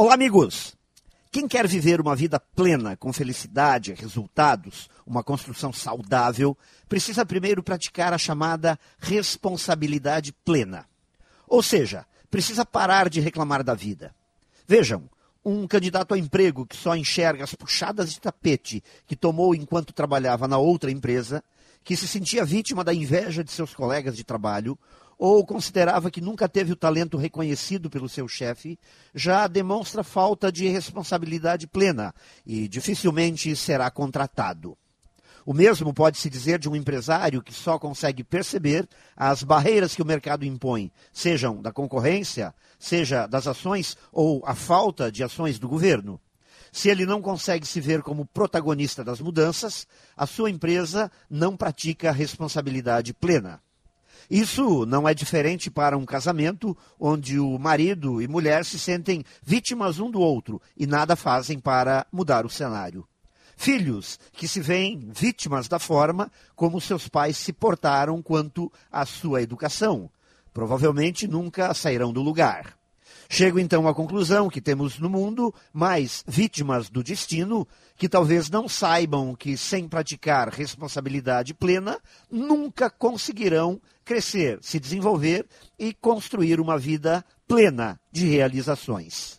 Olá, amigos! Quem quer viver uma vida plena, com felicidade, resultados, uma construção saudável, precisa primeiro praticar a chamada responsabilidade plena. Ou seja, precisa parar de reclamar da vida. Vejam, um candidato a emprego que só enxerga as puxadas de tapete que tomou enquanto trabalhava na outra empresa, que se sentia vítima da inveja de seus colegas de trabalho, ou considerava que nunca teve o talento reconhecido pelo seu chefe, já demonstra falta de responsabilidade plena e dificilmente será contratado. O mesmo pode-se dizer de um empresário que só consegue perceber as barreiras que o mercado impõe, sejam da concorrência, seja das ações ou a falta de ações do governo. Se ele não consegue se ver como protagonista das mudanças, a sua empresa não pratica responsabilidade plena. Isso não é diferente para um casamento onde o marido e mulher se sentem vítimas um do outro e nada fazem para mudar o cenário. Filhos que se veem vítimas da forma como seus pais se portaram quanto à sua educação. Provavelmente nunca sairão do lugar. Chego então à conclusão que temos no mundo mais vítimas do destino que talvez não saibam que, sem praticar responsabilidade plena, nunca conseguirão crescer, se desenvolver e construir uma vida plena de realizações.